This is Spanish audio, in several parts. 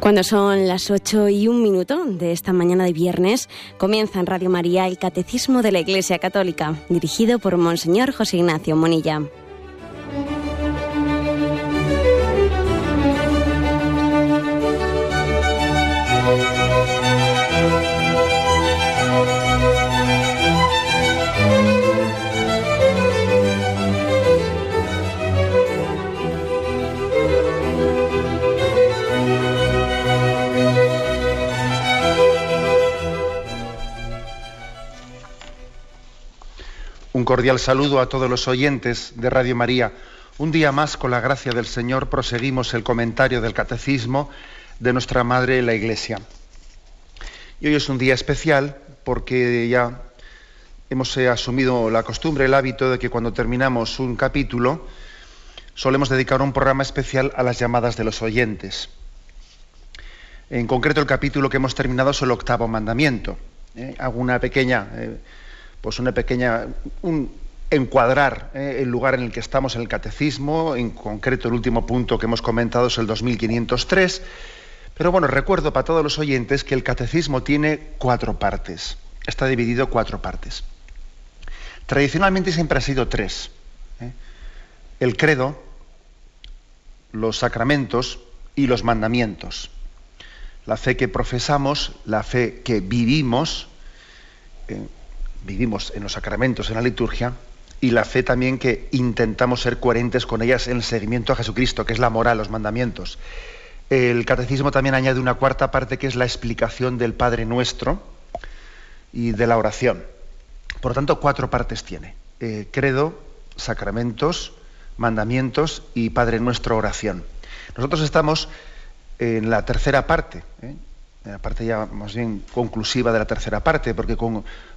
Cuando son las 8 y un minuto de esta mañana de viernes, comienza en Radio María el Catecismo de la Iglesia Católica, dirigido por Monseñor José Ignacio Monilla. Cordial saludo a todos los oyentes de Radio María. Un día más, con la gracia del Señor, proseguimos el comentario del Catecismo de nuestra Madre la Iglesia. Y hoy es un día especial porque ya hemos eh, asumido la costumbre, el hábito de que cuando terminamos un capítulo solemos dedicar un programa especial a las llamadas de los oyentes. En concreto, el capítulo que hemos terminado es el octavo mandamiento. ¿eh? Hago una pequeña... Eh, pues una pequeña, un encuadrar eh, el lugar en el que estamos en el catecismo, en concreto el último punto que hemos comentado es el 2503, pero bueno, recuerdo para todos los oyentes que el catecismo tiene cuatro partes, está dividido cuatro partes. Tradicionalmente siempre ha sido tres. ¿eh? El credo, los sacramentos y los mandamientos. La fe que profesamos, la fe que vivimos, eh, vivimos en los sacramentos, en la liturgia, y la fe también que intentamos ser coherentes con ellas en el seguimiento a Jesucristo, que es la moral, los mandamientos. El catecismo también añade una cuarta parte que es la explicación del Padre Nuestro y de la oración. Por lo tanto, cuatro partes tiene. Eh, credo, sacramentos, mandamientos y Padre Nuestro oración. Nosotros estamos en la tercera parte, ¿eh? La parte ya más bien conclusiva de la tercera parte, porque,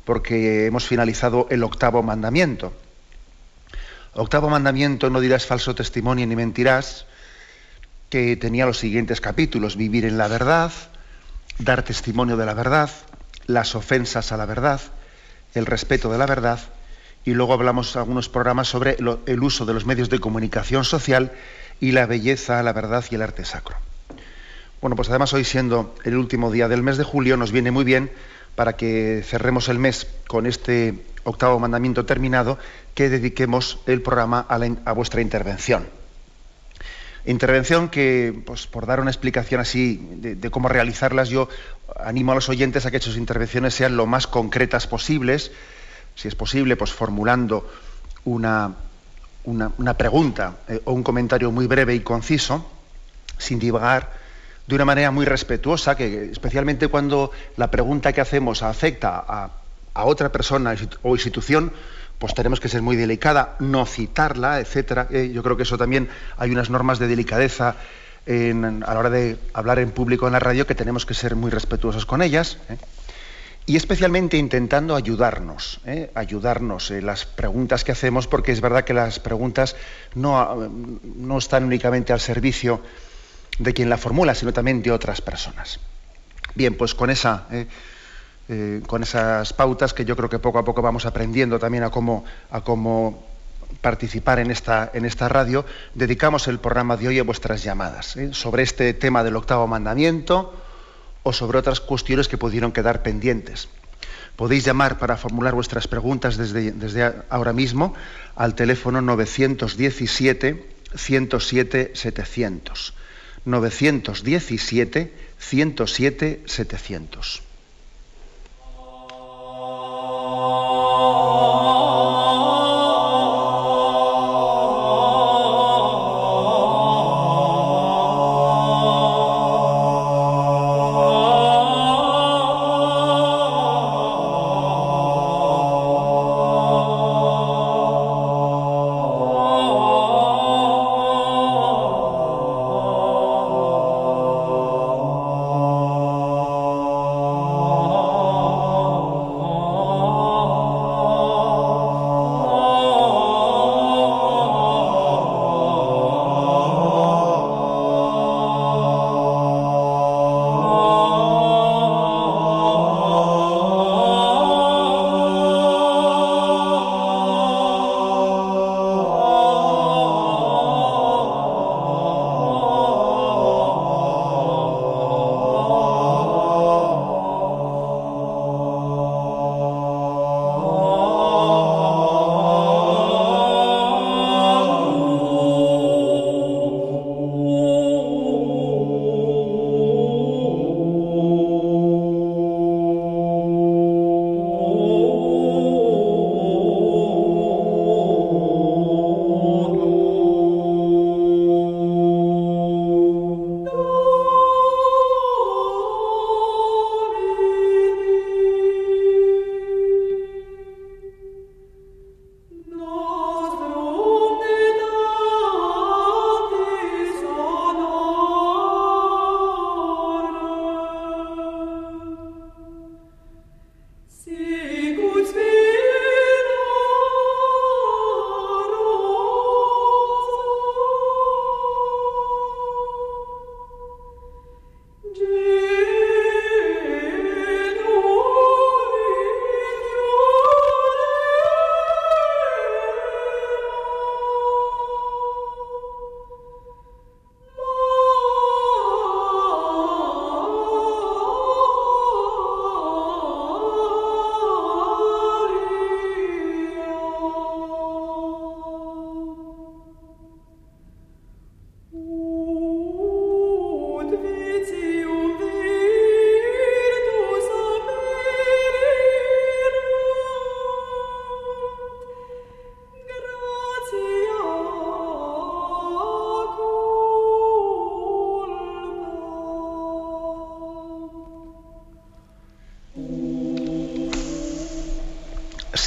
porque hemos finalizado el octavo mandamiento. Octavo mandamiento, no dirás falso testimonio ni mentirás, que tenía los siguientes capítulos, vivir en la verdad, dar testimonio de la verdad, las ofensas a la verdad, el respeto de la verdad, y luego hablamos algunos programas sobre el uso de los medios de comunicación social y la belleza, la verdad y el arte sacro. Bueno, pues además hoy siendo el último día del mes de julio nos viene muy bien para que cerremos el mes con este octavo mandamiento terminado, que dediquemos el programa a, vuestra intervención. Intervención que, pues por dar una explicación así de, cómo realizarlas, yo animo a los oyentes a que sus intervenciones sean lo más concretas posibles, si es posible, pues formulando una, una, pregunta eh, o un comentario muy breve y conciso, sin divagar de una manera muy respetuosa, que especialmente cuando la pregunta que hacemos afecta a, otra persona o institución, pues tenemos que ser muy delicada, no citarla, etcétera. Eh, yo creo que eso también hay unas normas de delicadeza a la hora de hablar en público en la radio que tenemos que ser muy respetuosos con ellas. ¿eh? Y especialmente intentando ayudarnos, ¿eh? ayudarnos en las preguntas que hacemos, porque es verdad que las preguntas no, no están únicamente al servicio de quien la formula, sino también de otras personas. Bien, pues con, esa, eh, eh, con esas pautas que yo creo que poco a poco vamos aprendiendo también a cómo, a cómo participar en esta, en esta radio, dedicamos el programa de hoy a vuestras llamadas, ¿eh? sobre este tema del octavo mandamiento o sobre otras cuestiones que pudieron quedar pendientes. Podéis llamar para formular vuestras preguntas desde, desde ahora mismo al teléfono 917 107 700. 917 107 700.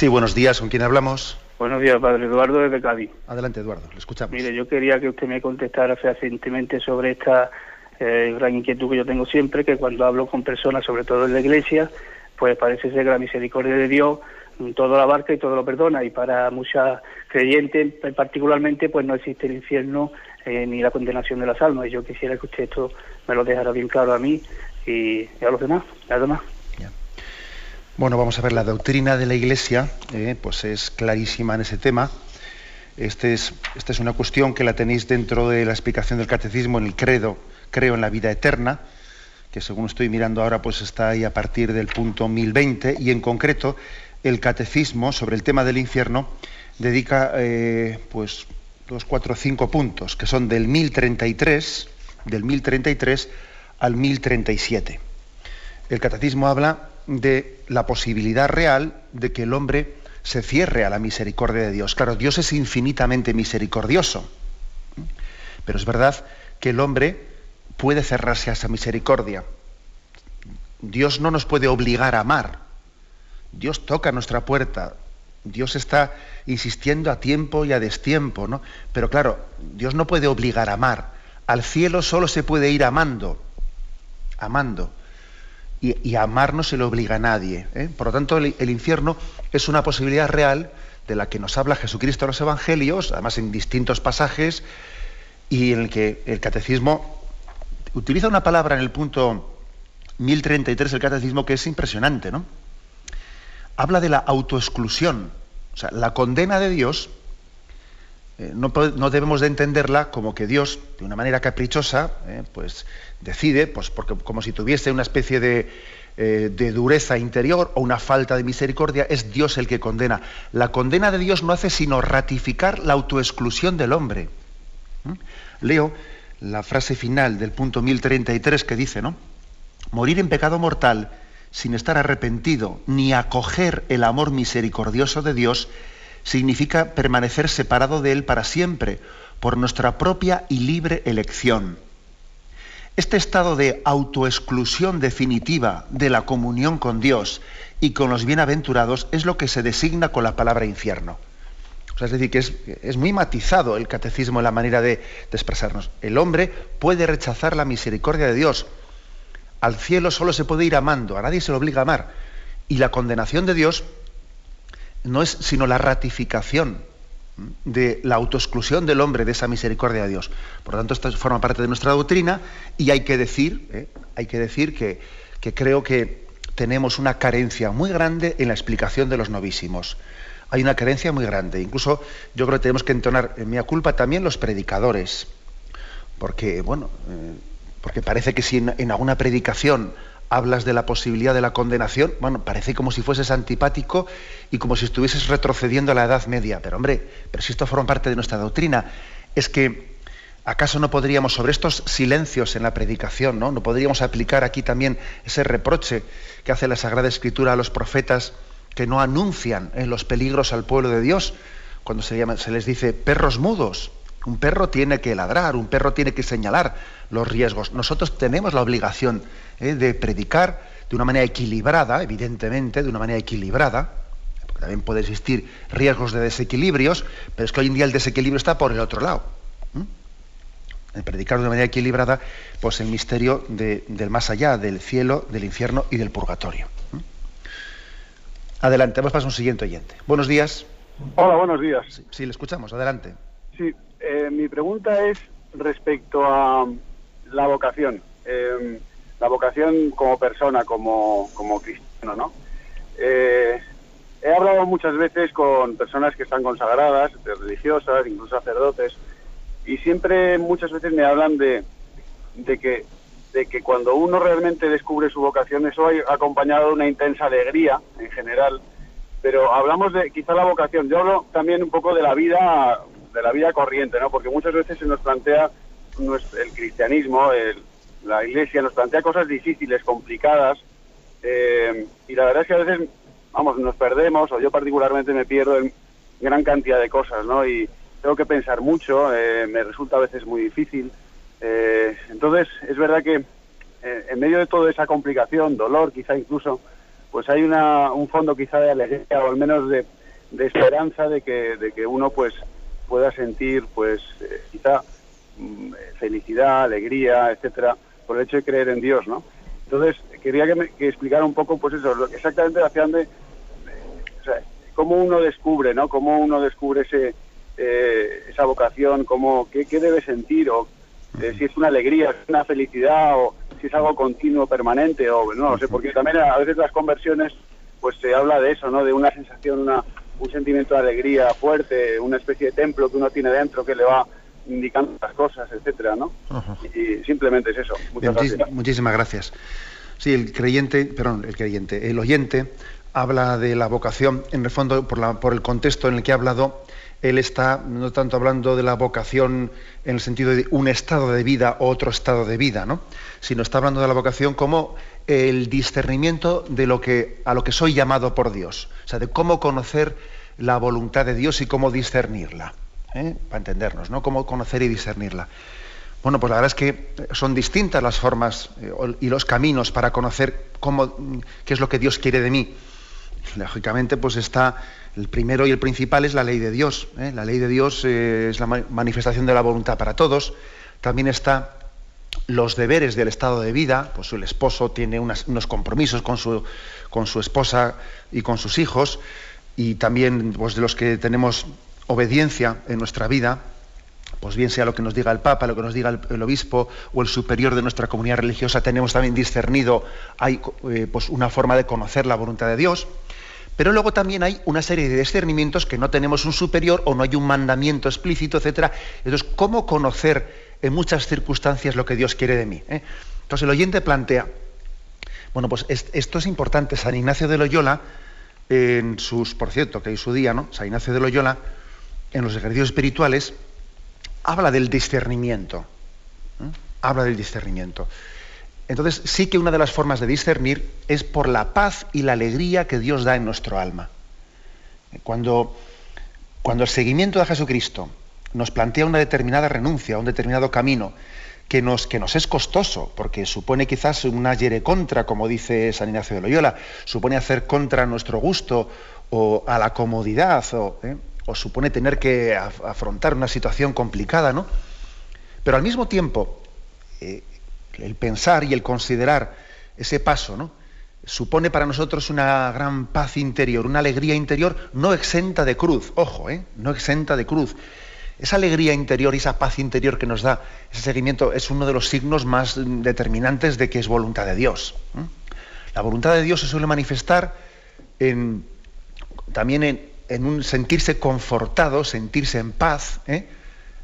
Sí, buenos días. ¿Con quién hablamos? Buenos días, padre Eduardo desde Cádiz. Adelante, Eduardo, le escuchamos. Mire, yo quería que usted me contestara fehacientemente sobre esta eh, gran inquietud que yo tengo siempre, que cuando hablo con personas, sobre todo en la iglesia, pues parece ser que la misericordia de Dios todo lo abarca y todo lo perdona y para muchas creyentes particularmente pues no existe el infierno eh, ni la condenación de las almas y yo quisiera que usted esto me lo dejara bien claro a mí y, a los demás, a los demás. Bueno, vamos a ver, la doctrina de la Iglesia eh, pues es clarísima en ese tema. Este es, esta es una cuestión que la tenéis dentro de la explicación del catecismo en el credo, creo en la vida eterna, que según estoy mirando ahora pues está ahí a partir del punto 1020 y en concreto el catecismo sobre el tema del infierno dedica eh, pues dos, cuatro, cinco puntos, que son del 1033, del 1033 al 1037. El catecismo habla de la posibilidad real de que el hombre se cierre a la misericordia de Dios. Claro, Dios es infinitamente misericordioso, pero es verdad que el hombre puede cerrarse a esa misericordia. Dios no nos puede obligar a amar, Dios toca nuestra puerta, Dios está insistiendo a tiempo y a destiempo, ¿no? Pero claro, Dios no puede obligar a amar. Al cielo solo se puede ir amando, amando. Y, amar no se le obliga a nadie. ¿eh? Por lo tanto, el, infierno es una posibilidad real de la que nos habla Jesucristo en los Evangelios, además en distintos pasajes, y en el que el catecismo utiliza una palabra en el punto 1033 del catecismo que es impresionante, ¿no? habla de la autoexclusión. O sea, la condena de Dios eh, no, debemos de entenderla como que Dios, de una manera caprichosa, eh, pues decide, pues porque, como si tuviese una especie de, eh, de, dureza interior o una falta de misericordia, es Dios el que condena. La condena de Dios no hace sino ratificar la autoexclusión del hombre. ¿Mm? Leo la frase final del punto 1033 que dice, ¿no? Morir en pecado mortal sin estar arrepentido ni acoger el amor misericordioso de Dios, significa permanecer separado de Él para siempre, por nuestra propia y libre elección. Este estado de autoexclusión definitiva de la comunión con Dios y con los bienaventurados es lo que se designa con la palabra infierno. es decir, que es, muy matizado el catecismo en la manera de expresarnos. El hombre puede rechazar la misericordia de Dios, al cielo solo se puede ir amando, a nadie se le obliga a amar. Y la condenación de Dios no es sino la ratificación de la autoexclusión del hombre de esa misericordia de Dios. Por lo tanto, esto forma parte de nuestra doctrina y hay que decir, ¿eh? hay que, decir que, creo que tenemos una carencia muy grande en la explicación de los novísimos. Hay una carencia muy grande. Incluso yo creo que tenemos que entonar en mi culpa también los predicadores. Porque, bueno, eh, porque parece que si en, alguna predicación hablas de la posibilidad de la condenación, bueno, parece como si fueses antipático y como si estuvieses retrocediendo a la Edad Media. Pero hombre, pero si esto forma parte de nuestra doctrina, es que ¿acaso no podríamos, sobre estos silencios en la predicación, ¿no? ¿No podríamos aplicar aquí también ese reproche que hace la Sagrada Escritura a los profetas que no anuncian en los peligros al pueblo de Dios? Cuando se les dice perros mudos. Un perro tiene que ladrar, un perro tiene que señalar los riesgos. Nosotros tenemos la obligación eh, de predicar de una manera equilibrada, evidentemente, de una manera equilibrada, porque también puede existir riesgos de desequilibrios, pero es que hoy en día el desequilibrio está por el otro lado. El predicar de una manera equilibrada, pues el misterio del más allá, del cielo, del infierno y del purgatorio. Adelante, vamos a un siguiente oyente. Buenos días. Hola, buenos días. Sí, sí le escuchamos, adelante. Sí, eh, mi pregunta es respecto a la vocación. Eh, la vocación como persona, como, como cristiano, ¿no? Eh, he hablado muchas veces con personas que están consagradas, religiosas, incluso sacerdotes, y siempre muchas veces me hablan de, de que de que cuando uno realmente descubre su vocación, eso ha acompañado de una intensa alegría en general, pero hablamos de quizá la vocación. Yo hablo también un poco de la vida de la vida corriente, ¿no? Porque muchas veces se nos plantea el cristianismo, la iglesia nos plantea cosas difíciles, complicadas, eh, y la verdad es que a veces, vamos, nos perdemos, o yo particularmente me pierdo en gran cantidad de cosas, ¿no? Y tengo que pensar mucho, eh, me resulta a veces muy difícil. Eh, entonces, es verdad que en medio de toda esa complicación, dolor quizá incluso, pues hay una, un fondo quizá de alegría o al menos de, de esperanza de que, de que uno pues pueda sentir pues eh, quizá mm, felicidad, alegría, etcétera, por el hecho de creer en Dios, ¿no? Entonces, quería que, me, que explicara un poco, pues eso, exactamente hacia dónde, o sea, cómo uno descubre, ¿no? Cómo uno descubre ese, eh, esa vocación, cómo, qué, qué debe sentir, o eh, si es una alegría, si es una felicidad, o si es algo continuo, permanente, o no lo sé, porque también a veces las conversiones, pues se habla de eso, ¿no? De una sensación, una, un sentimiento de alegría fuerte, una especie de templo que uno tiene dentro que le va indicando las cosas, etcétera, ¿no? Y simplemente es eso. Muchas gracias. Muchísimas gracias. Sí, el creyente, perdón, el creyente, el oyente habla de la vocación, en el fondo, por, la- por el contexto en el que ha hablado, él está no tanto hablando de la vocación en el sentido de un estado de vida o otro estado de vida, ¿no? Sino está hablando de la vocación como el discernimiento de lo que a lo que soy llamado por Dios, o sea, de cómo conocer la voluntad de Dios y cómo discernirla, ¿eh? para entendernos, ¿no? Cómo conocer y discernirla. Bueno, pues la verdad es que son distintas las formas eh, y los caminos para conocer cómo, qué es lo que Dios quiere de mí. Lógicamente, pues está el primero y el principal es la ley de Dios. ¿eh? La ley de Dios es la ma- manifestación de la voluntad para todos. También está los deberes del estado de vida. Pues el esposo tiene unos compromisos con su, con su esposa y con sus hijos. Y también pues, de los que tenemos obediencia en nuestra vida pues bien sea lo que nos diga el Papa, lo que nos diga el, obispo o el superior de nuestra comunidad religiosa, tenemos también discernido, hay eh, pues una forma de conocer la voluntad de Dios, pero luego también hay una serie de discernimientos que no tenemos un superior o no hay un mandamiento explícito, etcétera. Entonces, ¿cómo conocer en muchas circunstancias lo que Dios quiere de mí? eh? Entonces el oyente plantea, bueno, pues es- esto es importante. San Ignacio de Loyola, en sus, por cierto, que hay su día, ¿no? San Ignacio de Loyola, en los ejercicios espirituales, habla del discernimiento. ¿eh? Habla del discernimiento. Entonces, sí que una de las formas de discernir es por la paz y la alegría que Dios da en nuestro alma. Cuando, cuando el seguimiento de Jesucristo nos plantea una determinada renuncia, un determinado camino, que nos, que nos es costoso, porque supone quizás una yere contra, como dice San Ignacio de Loyola, supone hacer contra nuestro gusto o a la comodidad, o, ¿eh? O supone tener que af- afrontar una situación complicada, ¿no? Pero al mismo tiempo, eh, el pensar y el considerar ese paso, ¿no? supone para nosotros una gran paz interior, una alegría interior no exenta de cruz, ojo, ¿eh? no exenta de cruz. Esa alegría interior y esa paz interior que nos da ese seguimiento es uno de los signos más determinantes de que es voluntad de Dios. La voluntad de Dios se suele manifestar también en, en un sentirse confortado, sentirse en paz, ¿eh?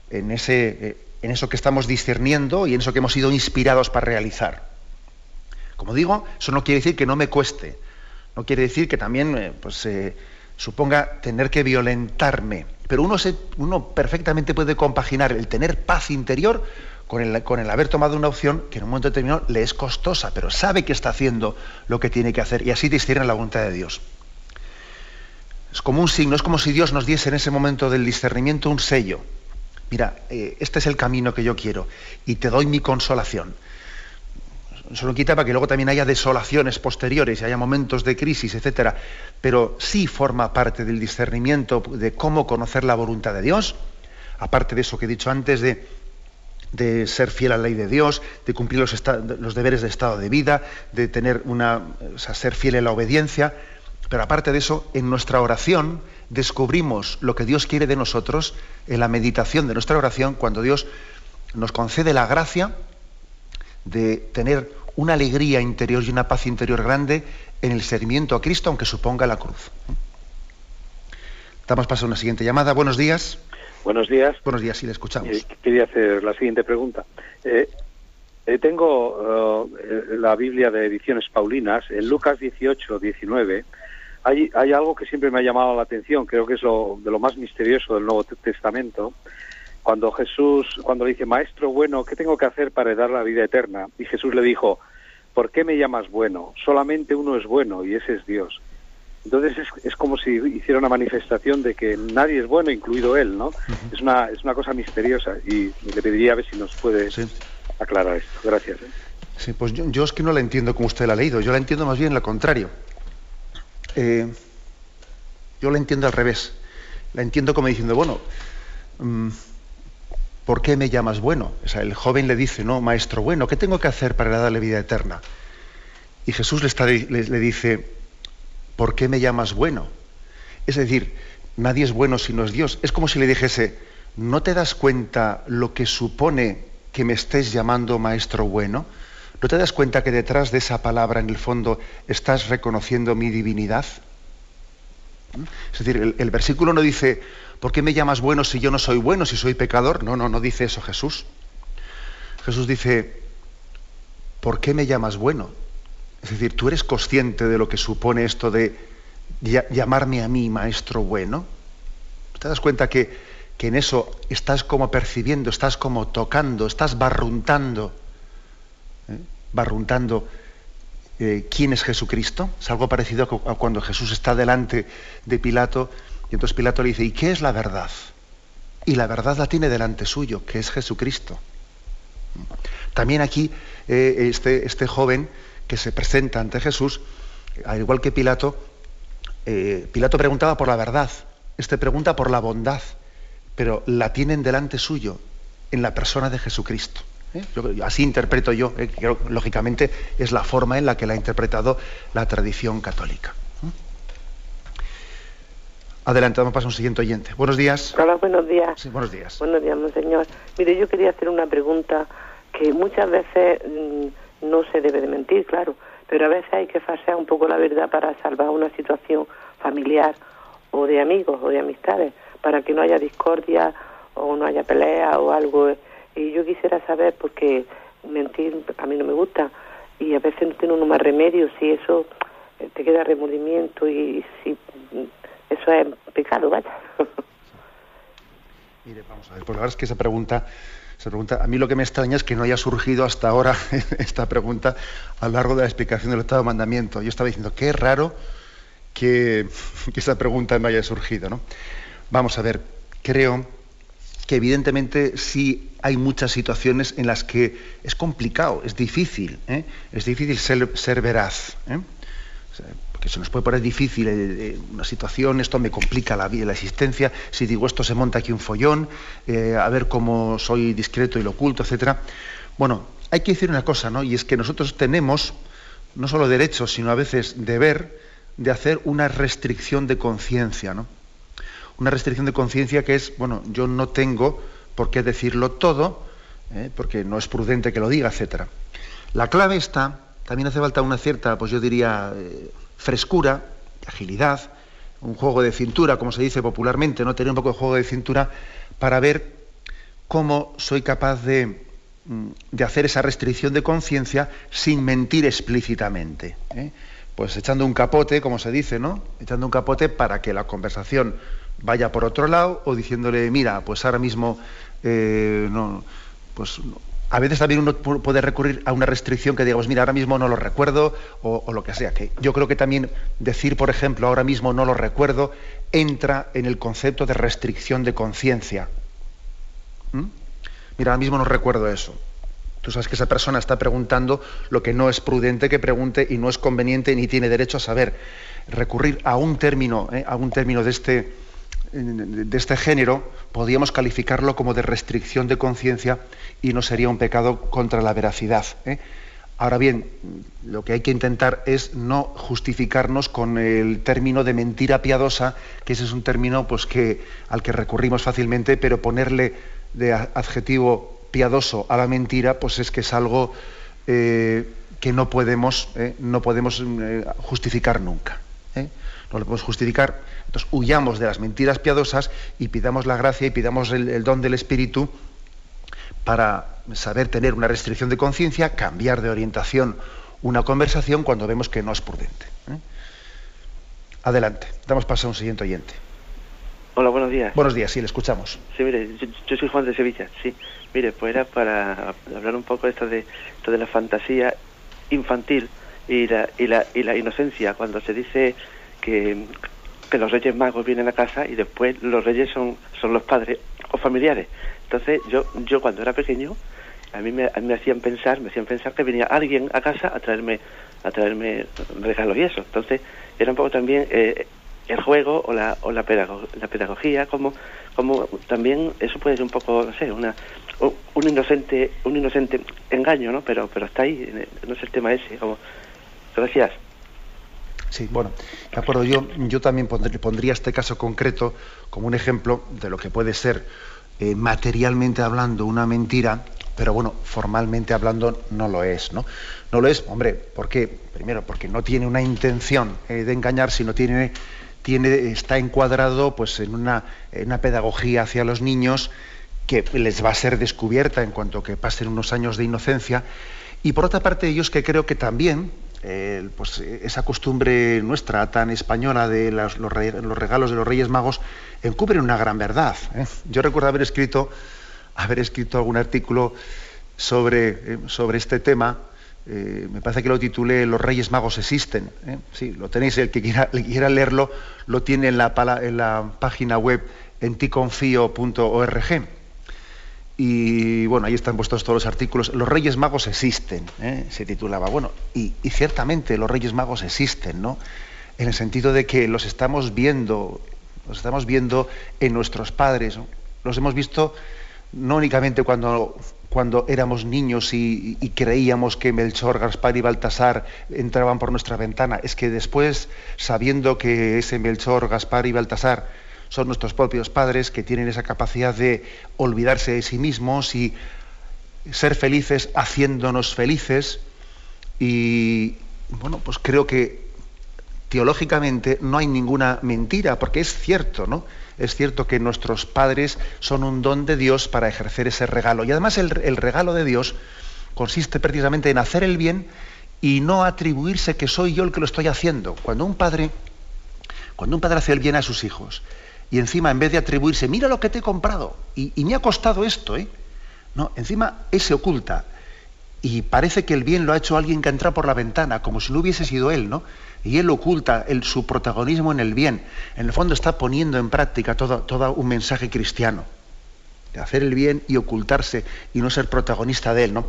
en, ese, eh, en eso que estamos discerniendo y en eso que hemos sido inspirados para realizar. Como digo, eso no quiere decir que no me cueste, no quiere decir que también eh, pues, suponga tener que violentarme, pero uno, se, uno perfectamente puede compaginar el tener paz interior con el, con el haber tomado una opción que en un momento determinado le es costosa, pero sabe que está haciendo lo que tiene que hacer y así discierne la voluntad de Dios. Es como un signo, es como si Dios nos diese en ese momento del discernimiento un sello. Mira, eh, este es el camino que yo quiero y te doy mi consolación. Eso no quita para que luego también haya desolaciones posteriores y haya momentos de crisis, etcétera. Pero sí forma parte del discernimiento de cómo conocer la voluntad de Dios, aparte de eso que he dicho antes, de, de ser fiel a la ley de Dios, de cumplir los, los deberes de estado de vida, de tener una, o sea, ser fiel en la obediencia. Pero aparte de eso, en nuestra oración descubrimos lo que Dios quiere de nosotros en la meditación de nuestra oración, cuando Dios nos concede la gracia de tener una alegría interior y una paz interior grande en el seguimiento a Cristo, aunque suponga la cruz. Damos paso a una siguiente llamada. Buenos días. Buenos días. Buenos días, sí, le escuchamos. Eh, quería hacer la siguiente pregunta. Eh, eh, tengo eh, la Biblia de Ediciones Paulinas. En Lucas 18, 19, hay, hay algo que siempre me ha llamado la atención. Creo que es lo, de lo más misterioso del Nuevo Testamento. Cuando Jesús, cuando le dice, Maestro bueno, ¿qué tengo que hacer para dar la vida eterna? Y Jesús le dijo, ¿por qué me llamas bueno? Solamente uno es bueno y ese es Dios. Entonces es, es, como si hiciera una manifestación de que nadie es bueno, incluido él, ¿no? Uh -huh. Es una es una cosa misteriosa y le pediría a ver si nos puede sí. aclarar esto. Gracias. ¿eh? Sí, pues yo, yo, es que no la entiendo como usted la ha leído. Yo la entiendo más bien lo contrario. Eh, yo la entiendo al revés. La entiendo como diciendo, bueno, mm, ¿por qué me llamas bueno? El joven le dice, no, maestro bueno, ¿qué tengo que hacer para darle vida eterna? Y Jesús le, le dice, ¿por qué me llamas bueno? Es decir, nadie es bueno si no es Dios. Es como si le dijese, ¿no te das cuenta lo que supone que me estés llamando maestro bueno? ¿No te das cuenta que detrás de esa palabra, en el fondo, estás reconociendo mi divinidad? ¿Mm? Es decir, el, versículo no dice, ¿por qué me llamas bueno si yo no soy bueno, si soy pecador? No, no, no dice eso Jesús. Jesús dice, ¿por qué me llamas bueno? Es decir, tú eres consciente de lo que supone esto de llamarme a mí maestro bueno. ¿Te das cuenta que, que en eso estás como percibiendo, estás como tocando, estás barruntando? ¿Eh? barruntando eh, quién es Jesucristo. Es algo parecido a cuando Jesús está delante de Pilato y entonces Pilato le dice, ¿y qué es la verdad? Y la verdad la tiene delante suyo, que es Jesucristo. También aquí eh, este, este, joven que se presenta ante Jesús, al igual que Pilato, Pilato preguntaba por la verdad, este pregunta por la bondad, pero la tienen delante suyo en la persona de Jesucristo. ¿Eh? así interpreto yo, ¿eh? lógicamente es la forma en la que la ha interpretado la tradición católica. ¿eh? Adelante, vamos a pasar a un siguiente oyente. Buenos días. Hola, buenos días. Sí, buenos días. Buenos días, monseñor. Mire, yo quería hacer una pregunta que muchas veces mm, no se debe de mentir, claro, pero a veces hay que falsear un poco la verdad para salvar una situación familiar o de amigos o de amistades, para que no haya discordia o no haya pelea o algo y yo quisiera saber, porque mentir a mí no me gusta, y a veces no tiene uno más remedio, si eso eh, te queda remordimiento y si eso es pecado, vaya. Mire, vamos a ver, pues la verdad es que esa pregunta, esa pregunta, a mí lo que me extraña es que no haya surgido hasta ahora esta pregunta a lo largo de la explicación del octavo mandamiento. Yo estaba diciendo, qué raro que, que esa pregunta no haya surgido, ¿no? Vamos a ver, creo que evidentemente sí hay muchas situaciones en las que es complicado, es difícil, ¿eh? es difícil ser, veraz. ¿eh? porque se nos puede poner difícil eh, una situación, esto me complica la vida, la existencia, si digo esto se monta aquí un follón, a ver cómo soy discreto y lo oculto, etc. Bueno, hay que decir una cosa, ¿no? Y es que nosotros tenemos no solo derecho, sino a veces deber de hacer una restricción de conciencia, ¿no? Una restricción de conciencia que es, bueno, yo no tengo por qué decirlo todo, ¿eh? porque no es prudente que lo diga, etc. La clave está, también hace falta una cierta, pues yo diría, eh, frescura, agilidad, un juego de cintura, como se dice popularmente, no tener un poco de juego de cintura para ver cómo soy capaz de, mm, de hacer esa restricción de conciencia sin mentir explícitamente. ¿eh? Pues echando un capote, como se dice, ¿no? Echando un capote para que la conversación vaya por otro lado o diciéndole, mira, pues ahora mismo, eh, no, pues a veces también uno puede recurrir a una restricción que digamos, mira, ahora mismo no lo recuerdo o, lo que sea. Que yo creo que también decir, por ejemplo, ahora mismo no lo recuerdo, entra en el concepto de restricción de conciencia. ¿Mm? Mira, ahora mismo no recuerdo eso. Tú sabes que esa persona está preguntando lo que no es prudente que pregunte y no es conveniente ni tiene derecho a saber. Recurrir a un término, ¿eh? a un término de este, de este género podríamos calificarlo como de restricción de conciencia y no sería un pecado contra la veracidad. ¿eh? Ahora bien, lo que hay que intentar es no justificarnos con el término de mentira piadosa, que ese es un término pues, que, al que recurrimos fácilmente, pero ponerle de adjetivo piadoso a la mentira, pues es que es algo eh, que no podemos, ¿eh? no podemos justificar nunca. No lo podemos justificar entonces huyamos de las mentiras piadosas y pidamos la gracia y pidamos el, don del Espíritu para saber tener una restricción de conciencia, cambiar de orientación una conversación cuando vemos que no es prudente. ¿eh? Adelante, damos paso a un siguiente oyente. Hola, buenos días. Buenos días, sí, le escuchamos. Sí, mire, yo, soy Juan de Sevilla, sí. Mire, pues era para hablar un poco de esto de, esto de la fantasía infantil y la, y, la, y la inocencia, cuando se dice que que los reyes magos vienen a casa y después los reyes son, son los padres o familiares. Entonces yo, yo cuando era pequeño, a mí me, hacían pensar, me hacían pensar que venía alguien a casa a traerme a traerme regalos y eso. Entonces, era un poco también eh, el juego o la, o la, la pedagogía, como, como también eso puede ser un poco, no sé, una, un inocente un inocente engaño, ¿no? Pero, pero está ahí, no es el tema ese. Como, gracias. Sí, bueno, de acuerdo. Yo, yo también pondría este caso concreto como un ejemplo de lo que puede ser eh, materialmente hablando una mentira, pero bueno, formalmente hablando no lo es, ¿no? No lo es, hombre, ¿por qué? Primero, porque no tiene una intención eh, de engañar, sino tiene, tiene, está encuadrado pues, en, una, en una pedagogía hacia los niños que les va a ser descubierta en cuanto que pasen unos años de inocencia. Y por otra parte, ellos que creo que también, pues esa costumbre nuestra tan española de los, regalos de los Reyes Magos encubren una gran verdad. ¿eh? Yo recuerdo haber escrito, haber escrito algún artículo sobre, eh, sobre este tema. Eh, me parece que lo titulé Los Reyes Magos existen. Sí, lo tenéis, el que quiera, leerlo, lo tiene en la, en la página web enticonfío.org. Y bueno, ahí están puestos todos los artículos. Los Reyes Magos existen, ¿eh? se titulaba. Bueno, y, ciertamente los Reyes Magos existen, ¿no? En el sentido de que los estamos viendo, los estamos viendo en nuestros padres. Los hemos visto no únicamente cuando, cuando éramos niños y, y, creíamos que Melchor, Gaspar y Baltasar entraban por nuestra ventana. Es que después, sabiendo que ese Melchor, Gaspar y Baltasar son nuestros propios padres que tienen esa capacidad de olvidarse de sí mismos y ser felices haciéndonos felices. Y bueno, pues creo que teológicamente no hay ninguna mentira, porque es cierto, ¿no? Es cierto que nuestros padres son un don de Dios para ejercer ese regalo. Y además el, regalo de Dios consiste precisamente en hacer el bien y no atribuirse que soy yo el que lo estoy haciendo. Cuando un padre, cuando un padre hace el bien a sus hijos y encima en vez de atribuirse, mira lo que te he comprado y, me ha costado esto, ¿eh? No, encima se oculta y parece que el bien lo ha hecho alguien que entra por la ventana, como si no hubiese sido él, ¿no? Y él oculta el, su protagonismo en el bien. En el fondo está poniendo en práctica todo, todo un mensaje cristiano de hacer el bien y ocultarse y no ser protagonista de él, ¿no?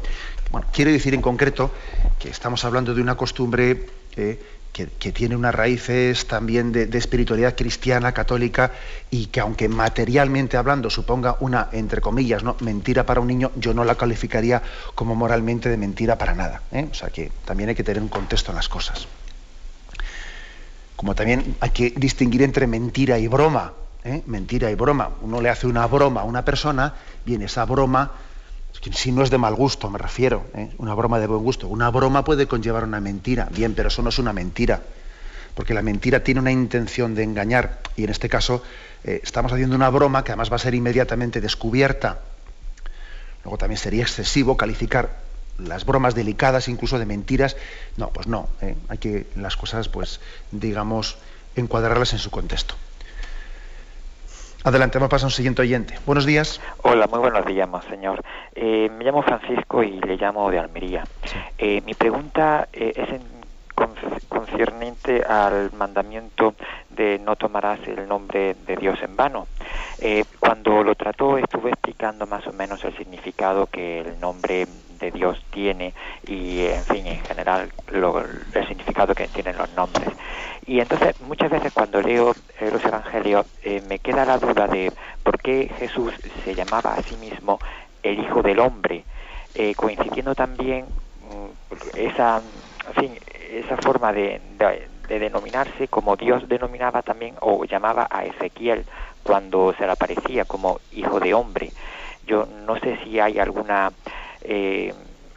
Bueno, quiero decir en concreto que estamos hablando de una costumbre eh, que, tiene unas raíces también de, espiritualidad cristiana, católica, y que aunque materialmente hablando suponga una, entre comillas, ¿no? mentira para un niño, yo no la calificaría como moralmente de mentira para nada. ¿eh? O sea que también hay que tener un contexto en las cosas. Como también hay que distinguir entre mentira y broma. ¿eh? Mentira y broma. Uno le hace una broma a una persona, viene esa broma si no es de mal gusto, me refiero, ¿eh? una broma de buen gusto. Una broma puede conllevar una mentira, bien, pero eso no es una mentira, porque la mentira tiene una intención de engañar, y en este caso eh, estamos haciendo una broma que además va a ser inmediatamente descubierta. Luego también sería excesivo calificar las bromas delicadas, incluso de mentiras. No, pues no, ¿eh? hay que las cosas, pues, digamos, encuadrarlas en su contexto. Adelante, vamos a pasar a un siguiente oyente. Buenos días. Hola, muy buenos días, señor. Eh, me llamo Francisco y le llamo de Almería. Eh, mi pregunta eh, es en, concerniente al mandamiento de no tomarás el nombre de Dios en vano. cuando lo trató estuve explicando más o menos el significado que el nombre de Dios tiene y, en fin, en general el significado que tienen los nombres. Y entonces muchas veces cuando leo los evangelios eh, me queda la duda de por qué Jesús se llamaba a sí mismo el Hijo del Hombre, eh, coincidiendo también mm, esa, en fin, esa forma de, de, denominarse como Dios denominaba también o llamaba a Ezequiel cuando se le aparecía como Hijo de Hombre. Yo no sé si hay alguna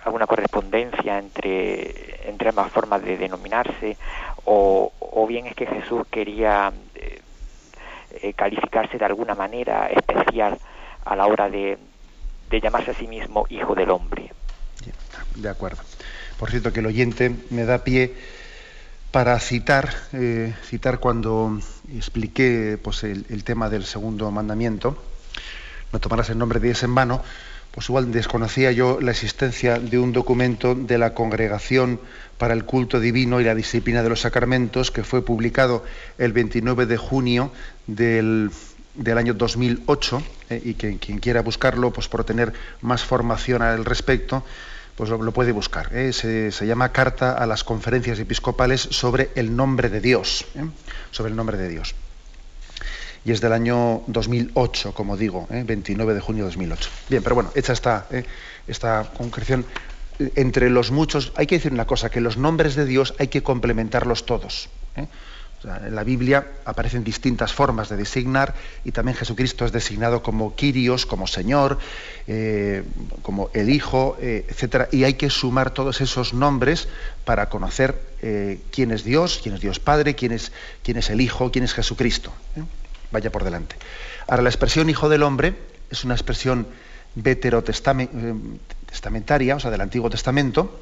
alguna correspondencia entre, entre ambas formas de denominarse o, o bien es que Jesús quería eh, eh, calificarse de alguna manera especial a la hora de, de llamarse a sí mismo hijo del hombre. De acuerdo. Por cierto, que el oyente me da pie para citar, eh, citar cuando expliqué pues, el, el, tema del segundo mandamiento, no tomarás el nombre de Dios en vano, pues igual desconocía yo la existencia de un documento de la Congregación para el Culto Divino y la Disciplina de los Sacramentos que fue publicado el 29 de junio del, año 2008 eh, y que quien quiera buscarlo, pues por tener más formación al respecto, pues lo, puede buscar. ¿eh? Se, llama Carta a las Conferencias Episcopales sobre el nombre de Dios. ¿eh? Sobre el nombre de Dios. Y es del año 2008, como digo, 29 ¿eh? de junio de 2008. Bien, pero bueno, hecha esta, esta concreción, entre los muchos, hay que decir una cosa, que los nombres de Dios hay que complementarlos todos en la Biblia aparecen distintas formas de designar y también Jesucristo es designado como Kyrios, como Señor, eh, como el Hijo, eh, etc. Y hay que sumar todos esos nombres para conocer eh, quién es Dios, quién es Dios Padre, quién es, quién es el Hijo, quién es Jesucristo. Vaya por delante. Ahora, la expresión Hijo del Hombre es una expresión veterotestamentaria, o sea, del Antiguo Testamento,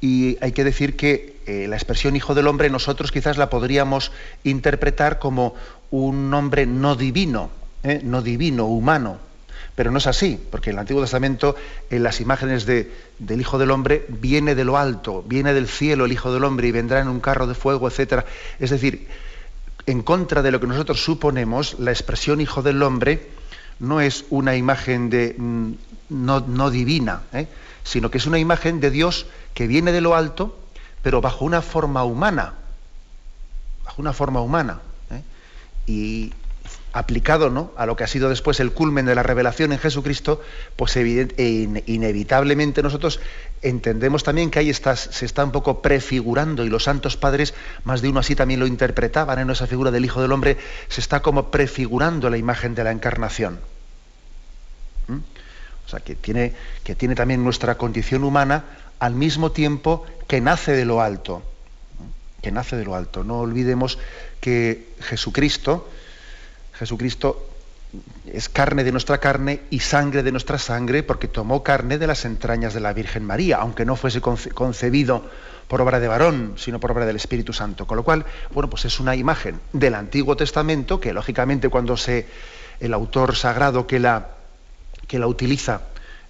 y hay que decir que eh, la expresión hijo del hombre nosotros quizás la podríamos interpretar como un nombre no divino, ¿eh? no divino, humano. Pero no es así, porque en el Antiguo Testamento, en las imágenes del Hijo del Hombre, viene de lo alto, viene del cielo el Hijo del Hombre y vendrá en un carro de fuego, etc. Es decir, en contra de lo que nosotros suponemos, la expresión Hijo del Hombre no es una imagen de, mm, no, divina, ¿eh? sino que es una imagen de Dios que viene de lo alto, pero bajo una forma humana, bajo una forma humana. ¿eh? Y aplicado ¿no? a lo que ha sido después el culmen de la revelación en Jesucristo, pues e inevitablemente nosotros entendemos también que ahí está, se está un poco prefigurando, y los santos padres, más de uno así también lo interpretaban en esa figura del Hijo del Hombre, se está como prefigurando la imagen de la encarnación. ¿Mm? O sea, que tiene, que tiene también nuestra condición humana al mismo tiempo que nace de lo alto. Que nace de lo alto. No olvidemos que Jesucristo, Jesucristo es carne de nuestra carne y sangre de nuestra sangre porque tomó carne de las entrañas de la Virgen María, aunque no fuese concebido por obra de varón, sino por obra del Espíritu Santo. Con lo cual, bueno, pues es una imagen del Antiguo Testamento que lógicamente cuando se el autor sagrado que la que la utiliza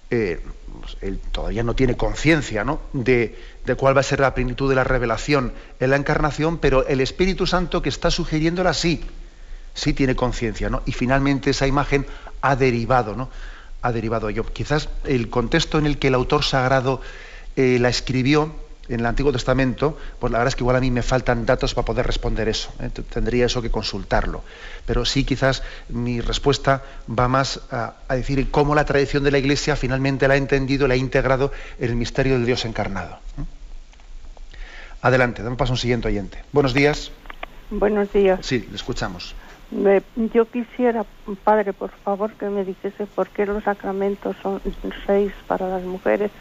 eh, pues, él todavía no tiene conciencia ¿no? de, cuál va a ser la plenitud de la revelación en la encarnación, pero el Espíritu Santo que está sugiriéndola sí, sí tiene conciencia, ¿no? Y finalmente esa imagen ha derivado, ¿no? Ha derivado a ello. Quizás el contexto en el que el autor sagrado eh, la escribió en el Antiguo Testamento, pues la verdad es que igual a mí me faltan datos para poder responder eso. ¿eh? Tendría eso que consultarlo. Pero sí, quizás mi respuesta va más a, decir cómo la tradición de la Iglesia finalmente la ha entendido, la ha integrado en el misterio del Dios encarnado. ¿eh? Adelante, dame paso a un siguiente oyente. Buenos días. Buenos días. Sí, le escuchamos. Yo quisiera, padre, por favor, que me dijese por qué los sacramentos son seis para las mujeres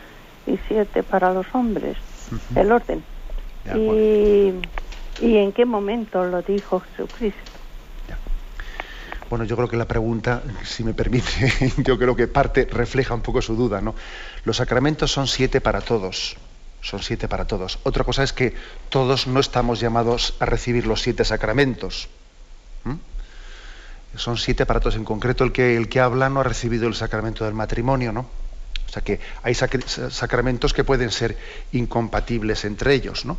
y siete para los hombres el orden. Y, y, en qué momento lo dijo Jesucristo. Bueno, yo creo que la pregunta, si me permite, yo creo que parte refleja un poco su duda, ¿no? Los sacramentos son siete para todos, son siete para todos. Otra cosa es que todos no estamos llamados a recibir los siete sacramentos. Son siete para todos. En concreto, el que, el que habla no ha recibido el sacramento del matrimonio, ¿no? O sea que hay sacramentos que pueden ser incompatibles entre ellos, ¿no?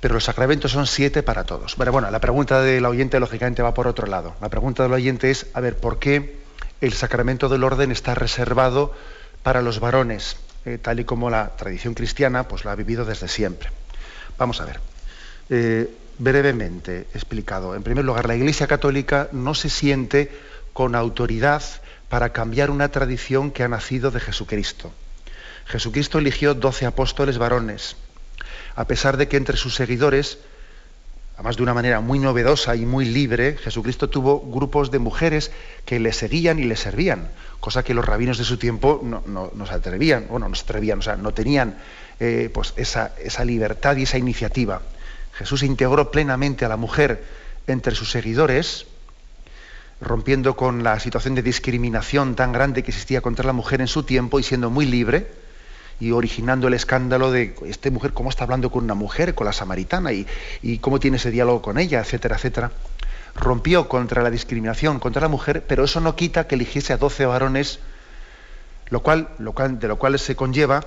Pero los sacramentos son siete para todos. Bueno, bueno, la pregunta del oyente lógicamente va por otro lado. La pregunta del oyente es, a ver, ¿por qué el sacramento del orden está reservado para los varones, eh, tal y como la tradición cristiana pues, lo ha vivido desde siempre? Vamos a ver. Eh, brevemente explicado. En primer lugar, la Iglesia Católica no se siente con autoridad para cambiar una tradición que ha nacido de Jesucristo. Jesucristo eligió doce apóstoles varones, a pesar de que entre sus seguidores, además de una manera muy novedosa y muy libre, Jesucristo tuvo grupos de mujeres que le seguían y le servían, cosa que los rabinos de su tiempo no, se atrevían, bueno, no se atrevían, o sea, no tenían eh, pues esa, esa libertad y esa iniciativa. Jesús integró plenamente a la mujer entre sus seguidores, rompiendo con la situación de discriminación tan grande que existía contra la mujer en su tiempo y siendo muy libre y originando el escándalo de esta mujer, cómo está hablando con una mujer, con la samaritana, y, cómo tiene ese diálogo con ella, etcétera, etcétera. Rompió contra la discriminación contra la mujer, pero eso no quita que eligiese a doce varones, lo cual, lo cual, de lo cual se conlleva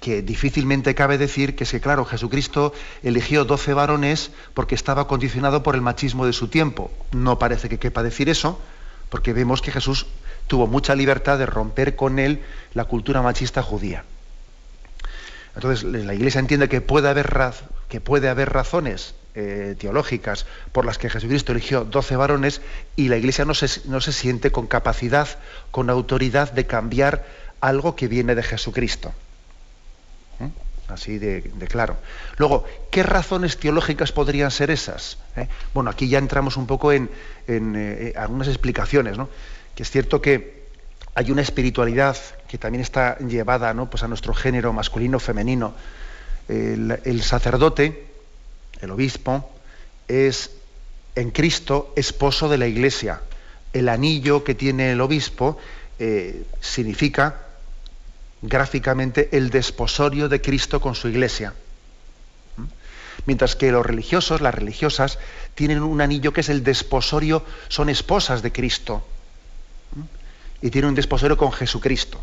que difícilmente cabe decir que es que, claro, Jesucristo eligió doce varones porque estaba condicionado por el machismo de su tiempo. No parece que quepa decir eso, porque vemos que Jesús tuvo mucha libertad de romper con él la cultura machista judía. Entonces la Iglesia entiende que puede haber, que puede haber razones eh, teológicas por las que Jesucristo eligió 12 varones y la Iglesia no se, no se siente con capacidad, con autoridad de cambiar algo que viene de Jesucristo. ¿Eh? Así de, claro. Luego, ¿qué razones teológicas podrían ser esas? ¿Eh? Bueno, aquí ya entramos un poco en, algunas explicaciones, ¿no? Que es cierto que hay una espiritualidad que también está llevada ¿no? pues a nuestro género masculino-femenino. el, sacerdote, el obispo, es en Cristo esposo de la iglesia. El anillo que tiene el obispo eh, significa gráficamente el desposorio de Cristo con su iglesia. ¿Mm? Mientras que los religiosos, las religiosas, tienen un anillo que es el desposorio, son esposas de Cristo. ¿Mm? Y tienen un desposorio con Jesucristo.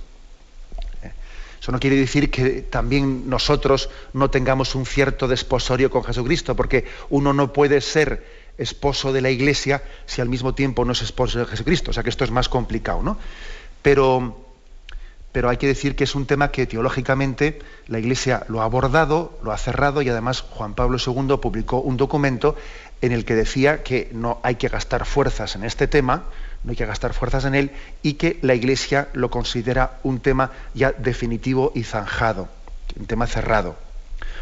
Eso no quiere decir que también nosotros no tengamos un cierto desposorio con Jesucristo, porque uno no puede ser esposo de la Iglesia si al mismo tiempo no es esposo de Jesucristo. O sea que esto es más complicado, ¿no? Pero, pero hay que decir que es un tema que teológicamente la Iglesia lo ha abordado, lo ha cerrado y además Juan Pablo II publicó un documento en el que decía que no hay que gastar fuerzas en este tema, no hay que gastar fuerzas en él y que la Iglesia lo considera un tema ya definitivo y zanjado, un tema cerrado.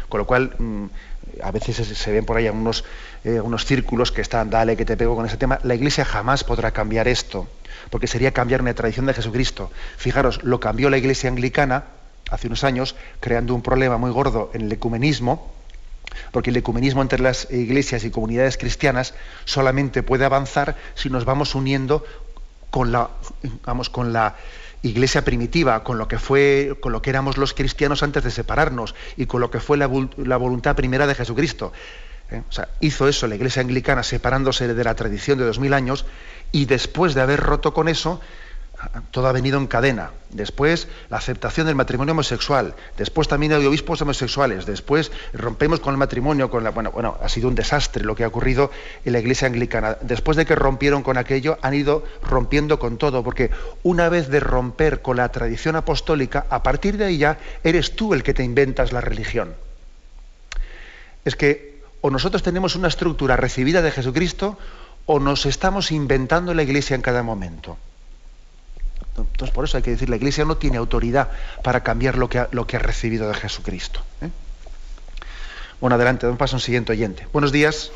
Con lo cual, mm, a veces se ven por ahí eh, unos círculos que están, dale, que te pego con ese tema. La Iglesia jamás podrá cambiar esto, porque sería cambiar una tradición de Jesucristo. Fijaros, lo cambió la Iglesia anglicana hace unos años, creando un problema muy gordo en el ecumenismo, porque el ecumenismo entre las iglesias y comunidades cristianas solamente puede avanzar si nos vamos uniendo con la, vamos, con la iglesia primitiva, con lo que fue, con lo que éramos los cristianos antes de separarnos y con lo que fue la, voluntad primera de Jesucristo. ¿Eh? O sea, hizo eso la iglesia anglicana separándose de la tradición de dos mil años y después de haber roto con eso, todo ha venido en cadena. Después, la aceptación del matrimonio homosexual. Después también hay obispos homosexuales. Después rompemos con el matrimonio, con la. Bueno, bueno, ha sido un desastre lo que ha ocurrido en la iglesia anglicana. Después de que rompieron con aquello, han ido rompiendo con todo, porque una vez de romper con la tradición apostólica, a partir de ahí ya eres tú el que te inventas la religión. Es que o nosotros tenemos una estructura recibida de Jesucristo, o nos estamos inventando la iglesia en cada momento. Entonces, por eso hay que decir, la Iglesia no tiene autoridad para cambiar lo que ha, recibido de Jesucristo. ¿eh? Bueno, adelante, un paso un siguiente oyente. Buenos días.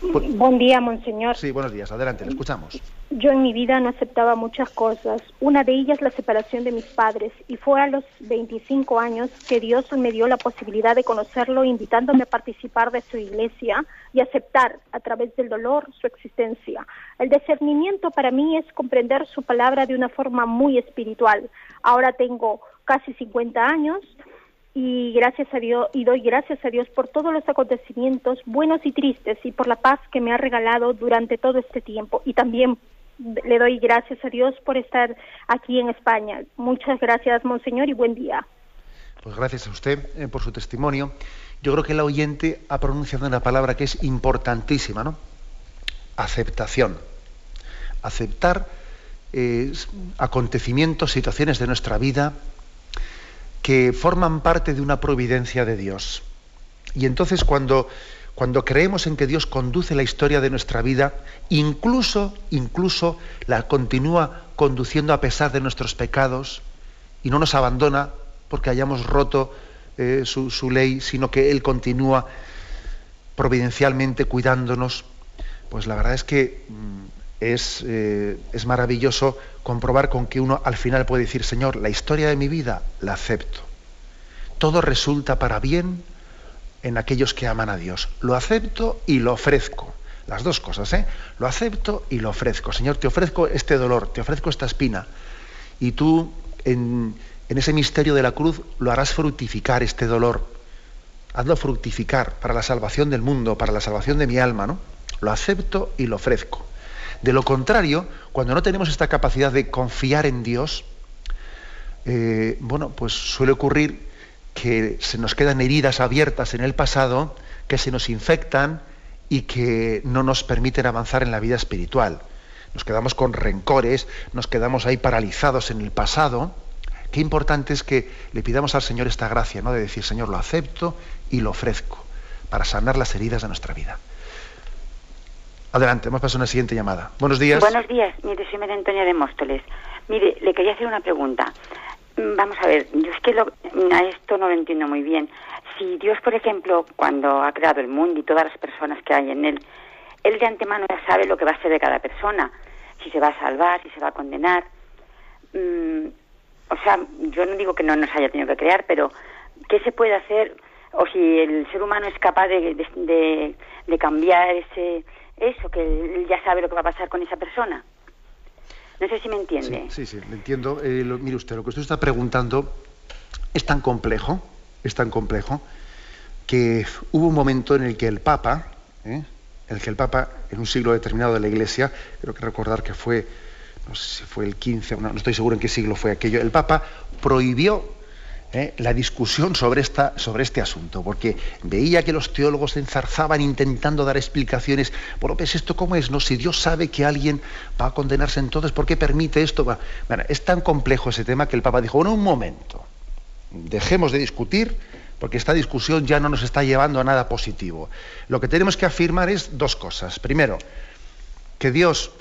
Buen día, monseñor. Sí, buenos días. Adelante, le escuchamos. Yo en mi vida no aceptaba muchas cosas. Una de ellas la separación de mis padres. Y fue a los 25 años que Dios me dio la posibilidad de conocerlo, invitándome a participar de su iglesia y aceptar a través del dolor su existencia. El discernimiento para mí es comprender su palabra de una forma muy espiritual. Ahora tengo casi 50 años y gracias a Dios y doy gracias a Dios por todos los acontecimientos buenos y tristes y por la paz que me ha regalado durante todo este tiempo y también le doy gracias a Dios por estar aquí en España. Muchas gracias, monseñor, y buen día. Pues gracias a usted eh, por su testimonio. Yo creo que el oyente ha pronunciado una palabra que es importantísima, ¿no? Aceptación. Aceptar eh, acontecimientos, situaciones de nuestra vida que forman parte de una providencia de Dios. Y entonces cuando, cuando creemos en que Dios conduce la historia de nuestra vida, incluso, incluso la continúa conduciendo a pesar de nuestros pecados y no nos abandona porque hayamos roto eh, su, ley, sino que Él continúa providencialmente cuidándonos, pues la verdad es que mm, es, eh, es maravilloso comprobar con que uno al final puede decir, Señor, la historia de mi vida la acepto. Todo resulta para bien en aquellos que aman a Dios. Lo acepto y lo ofrezco. Las dos cosas, ¿eh? Lo acepto y lo ofrezco. Señor, te ofrezco este dolor, te ofrezco esta espina. Y tú, en, en ese misterio de la cruz, lo harás fructificar este dolor. Hazlo fructificar para la salvación del mundo, para la salvación de mi alma, ¿no? Lo acepto y lo ofrezco. De lo contrario, cuando no tenemos esta capacidad de confiar en Dios, eh, bueno, pues suele ocurrir que se nos quedan heridas abiertas en el pasado, que se nos infectan y que no nos permiten avanzar en la vida espiritual. Nos quedamos con rencores, nos quedamos ahí paralizados en el pasado, qué importante es que le pidamos al Señor esta gracia, ¿no? De decir, Señor, lo acepto y lo ofrezco para sanar las heridas de nuestra vida. Adelante, vamos a pasar a una siguiente llamada. Buenos días. Buenos días, mire, soy María Antonia de Móstoles. Mire, le quería hacer una pregunta. Mm, Vamos a ver, yo es que lo- a esto no lo entiendo muy bien. Si Dios, por ejemplo, cuando ha creado el mundo y todas las personas que hay en él, Él de antemano ya sabe lo que va a ser de cada persona, si se va a salvar, si se va a condenar. Mm, o sea, yo no digo que no nos haya tenido que crear, pero ¿qué se puede hacer? O si el ser humano es capaz de, de- de cambiar ese eso, que él ya sabe lo que va a pasar con esa persona. No sé si me entiende. Sí, sí, le entiendo. Eh, mire usted, lo que usted está preguntando es tan complejo, es tan complejo, que hubo un momento en el que el Papa, ¿eh? en el que el Papa, en un siglo determinado de la Iglesia, creo que recordar que fue, no sé si fue el 15, no, no estoy seguro en qué siglo fue aquello, el Papa prohibió ¿eh? la discusión sobre, esta, sobre este asunto, porque veía que los teólogos se enzarzaban intentando dar explicaciones. Bueno, pues esto cómo es, ¿no? Si Dios sabe que alguien va a condenarse entonces, ¿por qué permite esto? Bueno, es tan complejo ese tema que el Papa dijo, bueno, un momento, dejemos de discutir, porque esta discusión ya no nos está llevando a nada positivo. Lo que tenemos que afirmar es dos cosas. Primero, que Dios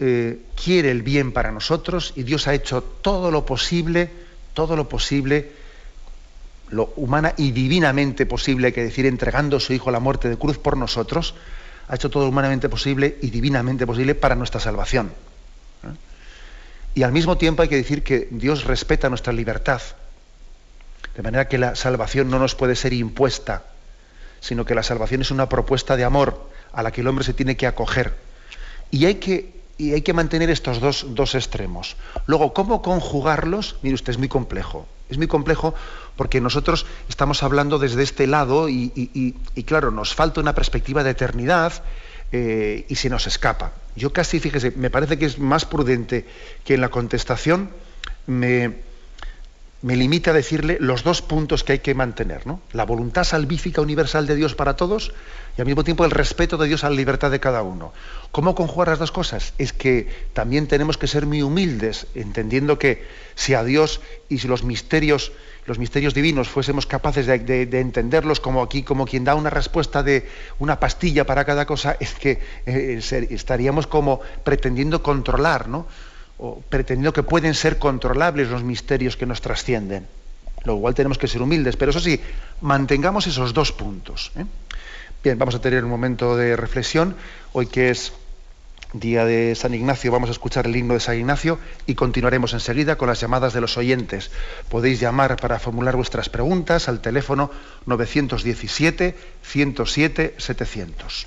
eh, quiere el bien para nosotros y Dios ha hecho todo lo posible, todo lo posible, lo humana y divinamente posible, que decir, entregando a su Hijo a la muerte de cruz por nosotros, ha hecho todo humanamente posible y divinamente posible para nuestra salvación. ¿eh? Y al mismo tiempo hay que decir que Dios respeta nuestra libertad, de manera que la salvación no nos puede ser impuesta, sino que la salvación es una propuesta de amor a la que el hombre se tiene que acoger. Y hay que, y hay que mantener estos dos, dos extremos. Luego, ¿cómo conjugarlos? Mire usted, es muy complejo. Es muy complejo porque nosotros estamos hablando desde este lado y, y- y- claro, nos falta una perspectiva de eternidad eh, y se nos escapa. Yo casi, fíjese, me parece que es más prudente que en la contestación me, me limite a decirle los dos puntos que hay que mantener, ¿no? La voluntad salvífica universal de Dios para todos y al mismo tiempo el respeto de Dios a la libertad de cada uno. ¿Cómo conjugar las dos cosas? Es que también tenemos que ser muy humildes, entendiendo que si a Dios y si los misterios, los misterios divinos fuésemos capaces de, de- de entenderlos como aquí, como quien da una respuesta de una pastilla para cada cosa, es que eh, estaríamos como pretendiendo controlar, ¿no? o pretendiendo que pueden ser controlables los misterios que nos trascienden. Lo cual tenemos que ser humildes, pero eso sí, mantengamos esos dos puntos. ¿eh? Bien, vamos a tener un momento de reflexión. Hoy que es día de San Ignacio, vamos a escuchar el himno de San Ignacio y continuaremos enseguida con las llamadas de los oyentes. Podéis llamar para formular vuestras preguntas al teléfono 917 107 700.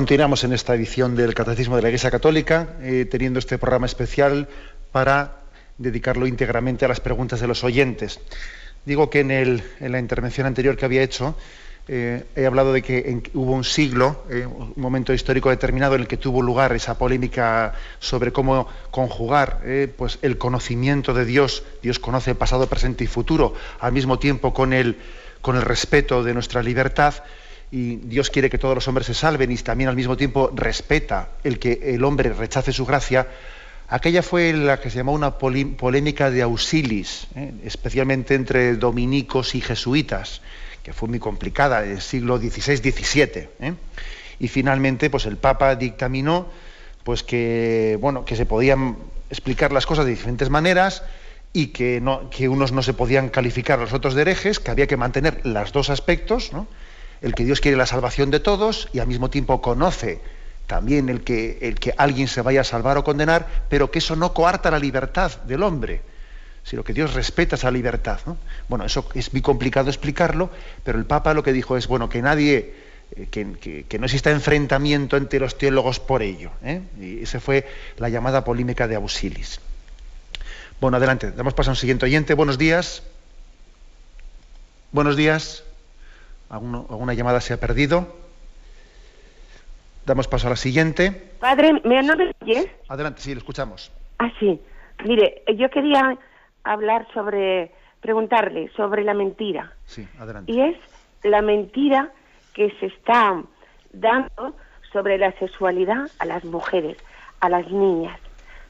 Continuamos en esta edición del Catecismo de la Iglesia Católica, eh, teniendo este programa especial para dedicarlo íntegramente a las preguntas de los oyentes. Digo que en, la intervención anterior que había hecho eh, he hablado de que hubo un siglo, eh, un momento histórico determinado en el que tuvo lugar esa polémica sobre cómo conjugar pues el conocimiento de Dios, Dios conoce pasado, presente y futuro, al mismo tiempo con el respeto de nuestra libertad y Dios quiere que todos los hombres se salven y también al mismo tiempo respeta el que el hombre rechace su gracia, aquella fue la que se llamó una polémica de auxilis, ¿eh? especialmente entre dominicos y jesuitas, que fue muy complicada, del siglo XVI-XVII. ¿eh? Y finalmente, pues el Papa dictaminó pues que, bueno, que se podían explicar las cosas de diferentes maneras y que, no, que unos no se podían calificar a los otros de herejes, que había que mantener los dos aspectos, ¿no? El que Dios quiere la salvación de todos y al mismo tiempo conoce también el que, el que alguien se vaya a salvar o condenar, pero que eso no coarta la libertad del hombre, sino que Dios respeta esa libertad. Bueno, eso es muy complicado explicarlo, pero el Papa lo que dijo es, bueno, que nadie, eh, que, no exista enfrentamiento entre los teólogos por ello. ¿eh? Y esa fue la llamada polémica de Auxilis. Bueno, adelante, damos paso a un siguiente oyente. Buenos días. Buenos días. ¿Alguna llamada se ha perdido? Damos paso a la siguiente. Padre, ¿me no Adelante, sí, lo escuchamos. Ah, sí. Mire, yo quería hablar sobre, preguntarle sobre la mentira. Sí, adelante. Y es la mentira que se está dando sobre la sexualidad a las mujeres, a las niñas,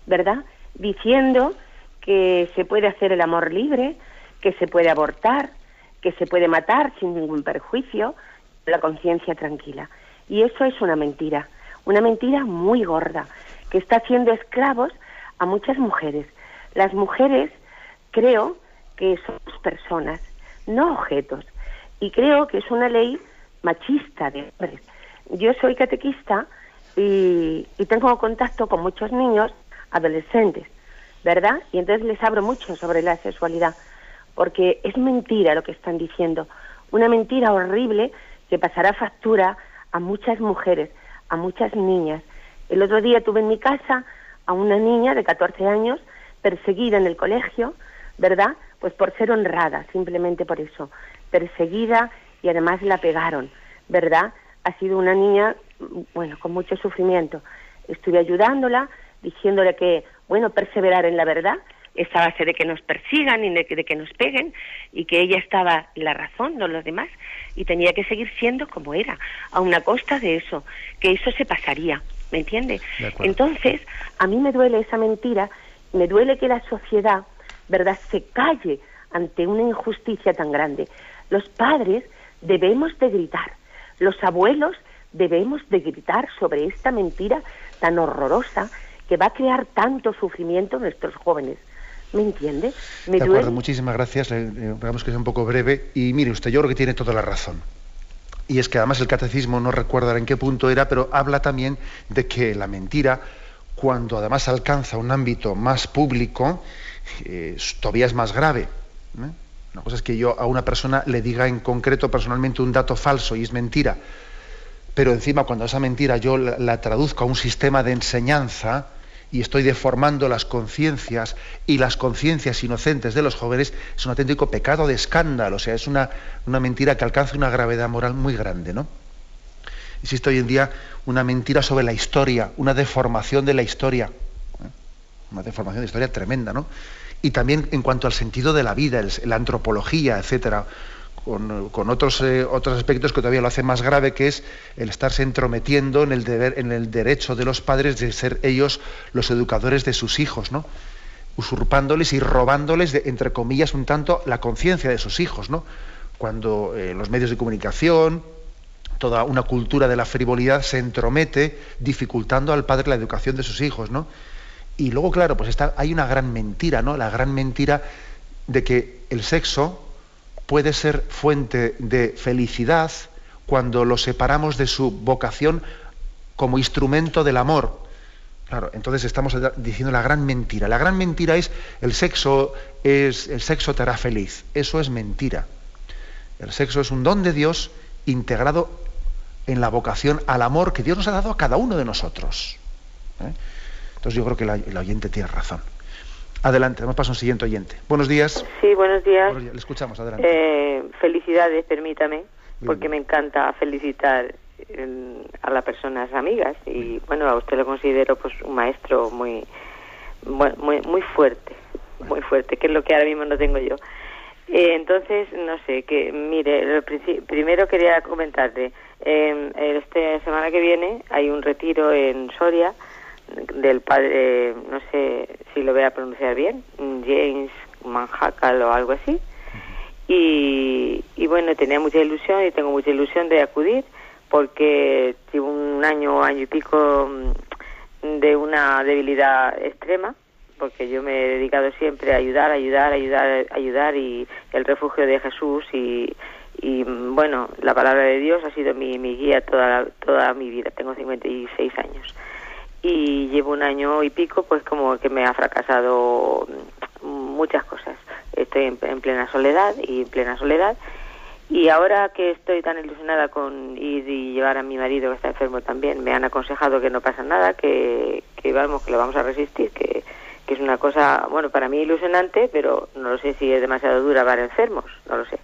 ¿verdad? Diciendo que se puede hacer el amor libre, que se puede abortar, que se puede matar sin ningún perjuicio, la conciencia tranquila. Y eso es una mentira, una mentira muy gorda, que está haciendo esclavos a muchas mujeres. Las mujeres creo que somos personas, no objetos. Y creo que es una ley machista de hombres. Yo soy catequista y, y tengo contacto con muchos niños adolescentes, ¿verdad? Y entonces les hablo mucho sobre la sexualidad porque es mentira lo que están diciendo, una mentira horrible que pasará factura a muchas mujeres, a muchas niñas. El otro día tuve en mi casa a una niña de 14 años perseguida en el colegio, ¿verdad? Pues por ser honrada, simplemente por eso, perseguida y además la pegaron, ¿verdad? Ha sido una niña, bueno, con mucho sufrimiento. Estuve ayudándola, diciéndole que, bueno, perseverar en la verdad, esa base de que nos persigan y de que, nos peguen y que ella estaba la razón, no los demás, y tenía que seguir siendo como era, a una costa de eso, que eso se pasaría, ¿me entiende? Entonces, a mí me duele esa mentira, me duele que la sociedad, ¿verdad?, se calle ante una injusticia tan grande. Los padres debemos de gritar, los abuelos debemos de gritar sobre esta mentira tan horrorosa que va a crear tanto sufrimiento en nuestros jóvenes. ¿Me entiende? Me de acuerdo, muchísimas gracias. Veamos que sea un poco breve. Y mire usted, yo creo que tiene toda la razón. Y es que además el catecismo no recuerda en qué punto era, pero habla también de que la mentira, cuando además alcanza un ámbito más público, eh, todavía es más grave. ¿eh? Una cosa es que yo a una persona le diga en concreto personalmente un dato falso y es mentira. Pero encima cuando esa mentira yo la traduzco a un sistema de enseñanza, y estoy deformando las conciencias y las conciencias inocentes de los jóvenes, es un auténtico pecado de escándalo, o sea, es una, mentira que alcanza una gravedad moral muy grande, ¿no? Existe hoy en día una mentira sobre la historia, una deformación de la historia, ¿eh? una deformación de la historia tremenda, ¿no? Y también en cuanto al sentido de la vida, la antropología, etcétera con, otros, eh, otros aspectos que todavía lo hacen más grave, que es el estarse entrometiendo en el, deber, en el derecho de los padres de ser ellos los educadores de sus hijos, ¿no? usurpándoles y robándoles, de, entre comillas, un tanto la conciencia de sus hijos, ¿no? cuando eh, los medios de comunicación, toda una cultura de la frivolidad se entromete dificultando al padre la educación de sus hijos, ¿no? Y luego, claro, pues está, hay una gran mentira, ¿no? La gran mentira de que el sexo, puede ser fuente de felicidad cuando lo separamos de su vocación como instrumento del amor. Claro, entonces estamos diciendo la gran mentira. La gran mentira es el sexo es el sexo te hará feliz. Eso es mentira. El sexo es un don de Dios integrado en la vocación al amor que Dios nos ha dado a cada uno de nosotros. ¿eh? Entonces yo creo que el oyente tiene razón. Adelante, vamos a un siguiente oyente. Buenos días. Sí, buenos días. Le escuchamos, adelante. Eh, felicidades, permítame, porque me encanta felicitar a las personas amigas y bueno, a usted lo considero pues un maestro muy, muy, muy fuerte, muy fuerte, que es lo que ahora mismo no tengo yo. Eh, entonces, no sé, que mire, primero quería comentarte, eh, esta semana que viene hay un retiro en Soria del padre, no sé si lo voy a pronunciar bien, James Manhackal o algo así. Y, y bueno, tenía mucha ilusión y tengo mucha ilusión de acudir porque tuve un año, año y pico mm, de una debilidad extrema porque yo me he dedicado siempre a ayudar, ayudar, ayudar, ayudar y el refugio de Jesús y, y bueno, la palabra de Dios ha sido mi, mi guía toda, toda mi vida. Tengo 56 años y llevo un año y pico pues como que me ha fracasado muchas cosas. Estoy en, en plena soledad y en plena soledad y ahora que estoy tan ilusionada con ir y llevar a mi marido que está enfermo también, me han aconsejado que no pasa nada, que, que vamos, que lo vamos a resistir, que, que es una cosa, bueno, para mí ilusionante, pero no lo sé si es demasiado dura para enfermos, no lo sé.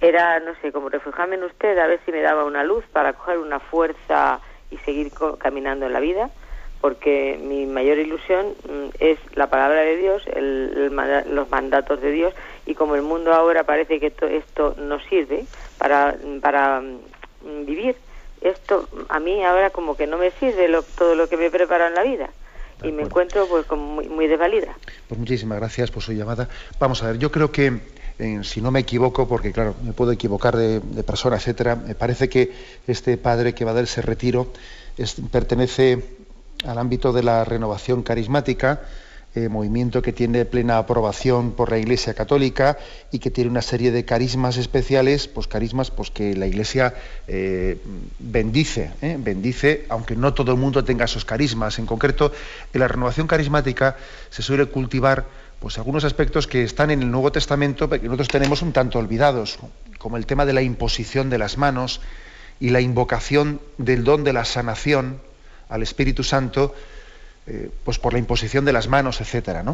Era, no sé, como refugiarme en usted, a ver si me daba una luz para coger una fuerza y seguir caminando en la vida porque mi mayor ilusión mm, es la palabra de Dios, los mandatos de Dios, y como el mundo ahora parece que esto no sirve para, para mm, vivir, esto a mí ahora como que no me sirve todo lo que me prepara en la vida. y me encuentro pues como muy, muy desvalida. Pues muchísimas gracias por su llamada. Vamos a ver, yo creo que eh, si no me equivoco, porque claro, me puedo equivocar de, persona, etcétera, me parece que este padre que va a dar ese retiro pertenece al ámbito de la renovación carismática, eh, movimiento que tiene plena aprobación por la Iglesia Católica y que tiene una serie de carismas especiales, pues carismas pues, que la Iglesia eh, bendice, ¿eh? bendice, aunque no todo el mundo tenga esos carismas. En concreto, en la renovación carismática se suele cultivar pues, algunos aspectos que están en el Nuevo Testamento, pero que nosotros tenemos un tanto olvidados, como el tema de la imposición de las manos y la invocación del don de la sanación, al Espíritu Santo eh, pues por la imposición de las manos, etcétera.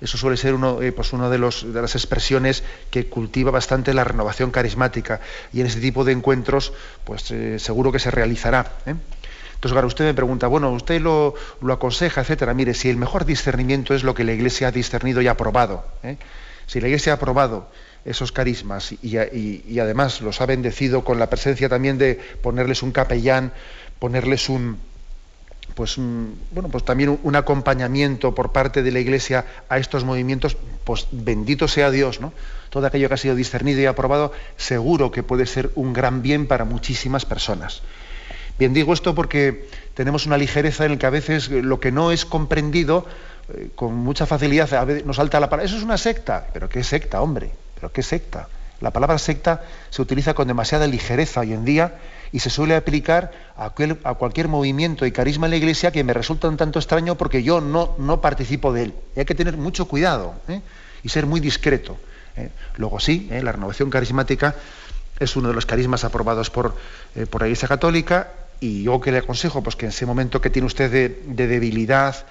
Eso suele ser uno, eh, pues uno de, los, de, las expresiones que cultiva bastante la renovación carismática y en ese tipo de encuentros pues eh, seguro que se realizará. Entonces, ahora usted me pregunta, bueno, usted lo, lo, aconseja, etcétera. Mire, si el mejor discernimiento es lo que la Iglesia ha discernido y aprobado, si la Iglesia ha aprobado esos carismas y además los ha bendecido con la presencia también de ponerles un capellán, ponerles un, pues bueno pues también un acompañamiento por parte de la iglesia a estos movimientos pues bendito sea Dios no todo aquello que ha sido discernido y aprobado seguro que puede ser un gran bien para muchísimas personas. Bien digo esto porque tenemos una ligereza en el que a veces lo que no es comprendido eh, con mucha facilidad a veces nos salta la palabra eso es una secta pero qué secta hombre pero qué secta la palabra secta se utiliza con demasiada ligereza hoy en día y se suele aplicar a, cualquier movimiento y carisma en la Iglesia que me resulta un tanto extraño porque yo no, no participo de él. hay que tener mucho cuidado ¿eh? y ser muy discreto. ¿eh? Luego sí, ¿eh? la renovación carismática es uno de los carismas aprobados por, por la Iglesia Católica y yo que le aconsejo pues que en ese momento que tiene usted de debilidad,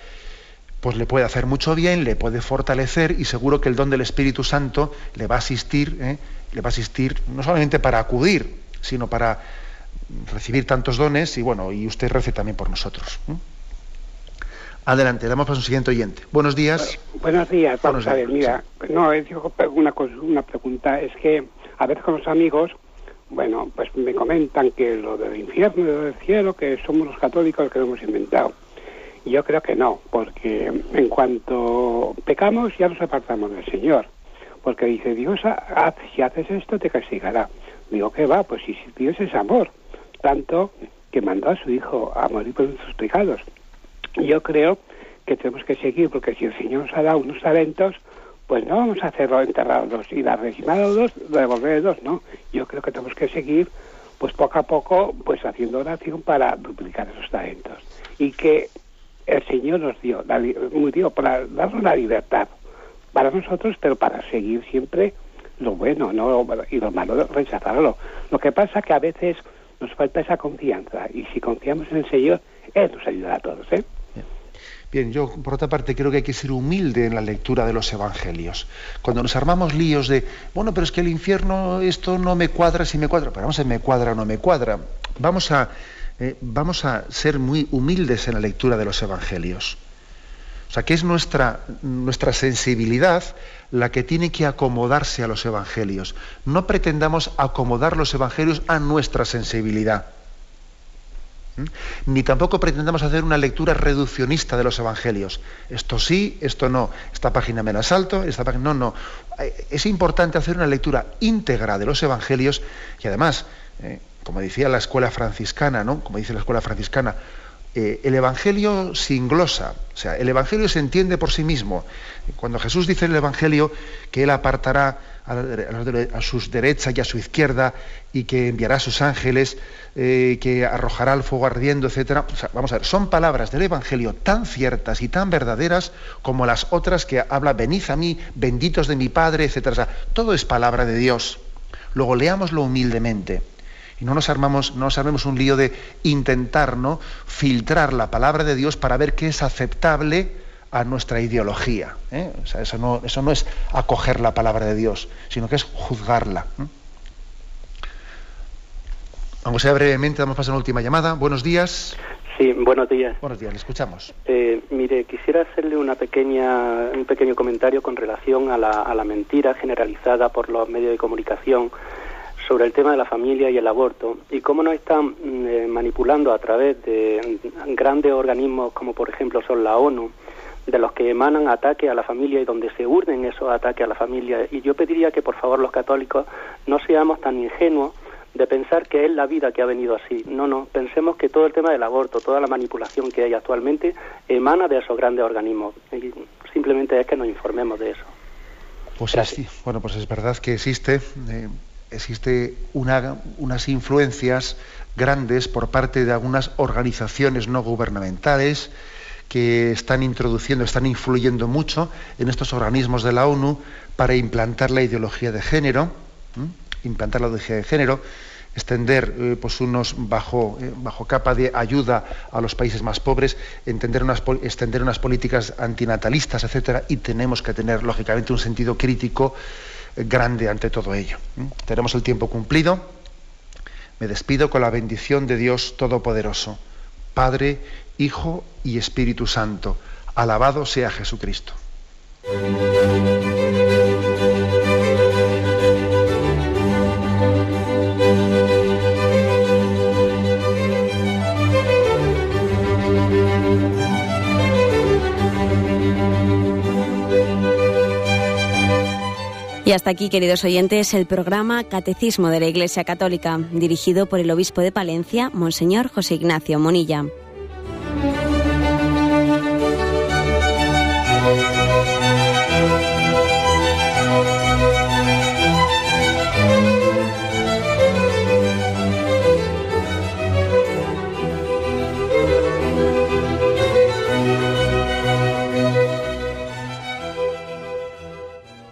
pues le puede hacer mucho bien, le puede fortalecer y seguro que el don del Espíritu Santo le va a asistir, le va a asistir no solamente para acudir, sino para recibir tantos dones y bueno, y usted rece también por nosotros. Adelante, damos paso al siguiente oyente. Buenos días. buenos días, vamos a ver, mira, no, es una, una pregunta, es que a veces con los amigos, bueno, pues me comentan que lo del infierno y lo del cielo, que somos los católicos que lo hemos inventado. Yo creo que no, porque en cuanto pecamos ya nos apartamos del Señor, porque dice Dios, si haces esto te castigará. Digo, ¿qué va? Pues si Dios es amor, tanto que mandó a su hijo a morir por nuestros pecados. Yo creo que tenemos que seguir, porque si el Señor nos ha dado unos talentos, pues no vamos a hacerlo enterrados y y dos, devolverle dos, no. Yo creo que tenemos que seguir, pues poco a poco, pues haciendo oración para duplicar esos talentos. Y que el Señor nos dio, dio para darnos la libertad para nosotros, pero para seguir siempre lo bueno, no y lo malo rechazarlo. Lo que pasa que a veces nos falta esa confianza. Y si confiamos en el Señor, Él nos ayudará a todos. ¿eh? Bien, yo por otra parte creo que hay que ser humilde en la lectura de los evangelios. Cuando nos armamos líos de, bueno, pero es que el infierno esto no me cuadra, si me cuadra, pero vamos a me cuadra o no me cuadra. Vamos a, eh, vamos a ser muy humildes en la lectura de los evangelios. O sea, que es nuestra, nuestra sensibilidad la que tiene que acomodarse a los evangelios. No pretendamos acomodar los evangelios a nuestra sensibilidad. ¿Mm? Ni tampoco pretendamos hacer una lectura reduccionista de los evangelios. Esto sí, esto no. Esta página me la salto, esta página. No, no. Eh, es importante hacer una lectura íntegra de los evangelios y además, eh, como decía la escuela franciscana, ¿no? Como dice la escuela franciscana, eh, el Evangelio sin glosa, o sea, el Evangelio se entiende por sí mismo. Cuando Jesús dice en el Evangelio que Él apartará a, sus derechas y a su izquierda y que enviará a sus ángeles, eh, que arrojará el fuego ardiendo, etc. vamos a ver, son palabras del Evangelio tan ciertas y tan verdaderas como las otras que habla, venid a mí, benditos de mi Padre, etc. todo es palabra de Dios. Luego leámoslo humildemente y no nos armamos, no nos armemos un lío de intentar ¿no? filtrar la palabra de Dios para ver qué es aceptable a nuestra ideología. ¿eh? O sea, eso, no, eso no es acoger la palabra de Dios, sino que es juzgarla. Vamos a ver brevemente, vamos a pasar una última llamada. Buenos días. Sí, buenos días. Buenos días, le escuchamos. Eh, mire, quisiera hacerle una pequeña, un pequeño comentario con relación a la, a la mentira generalizada por los medios de comunicación sobre el tema de la familia y el aborto y cómo nos están mm, eh, manipulando a través de grandes organismos como por ejemplo son la ONU, de los que emanan ataques a la familia y donde se urden esos ataques a la familia. Y yo pediría que por favor los católicos no seamos tan ingenuos de pensar que es la vida que ha venido así. No, no, pensemos que todo el tema del aborto, toda la manipulación que hay actualmente emana de esos grandes organismos. Y simplemente es que nos informemos de eso. Pues sí, bueno, pues es verdad que existe eh, existe unas influencias grandes por parte de algunas organizaciones no gubernamentales que están introduciendo, están influyendo mucho en estos organismos de la ONU para implantar la ideología de género, implantar la ideología de género, extender eh, pues unos bajo, eh, bajo capa de ayuda a los países más pobres, extender unas políticas antinatalistas, etcétera, y tenemos que tener lógicamente un sentido crítico grande ante todo ello. Tenemos el tiempo cumplido. Me despido con la bendición de Dios Todopoderoso, Padre, Hijo y Espíritu Santo. Alabado sea Jesucristo. Y hasta aquí, queridos oyentes, el programa Catecismo de la Iglesia Católica, dirigido por el obispo de Palencia, Monseñor José Ignacio Monilla.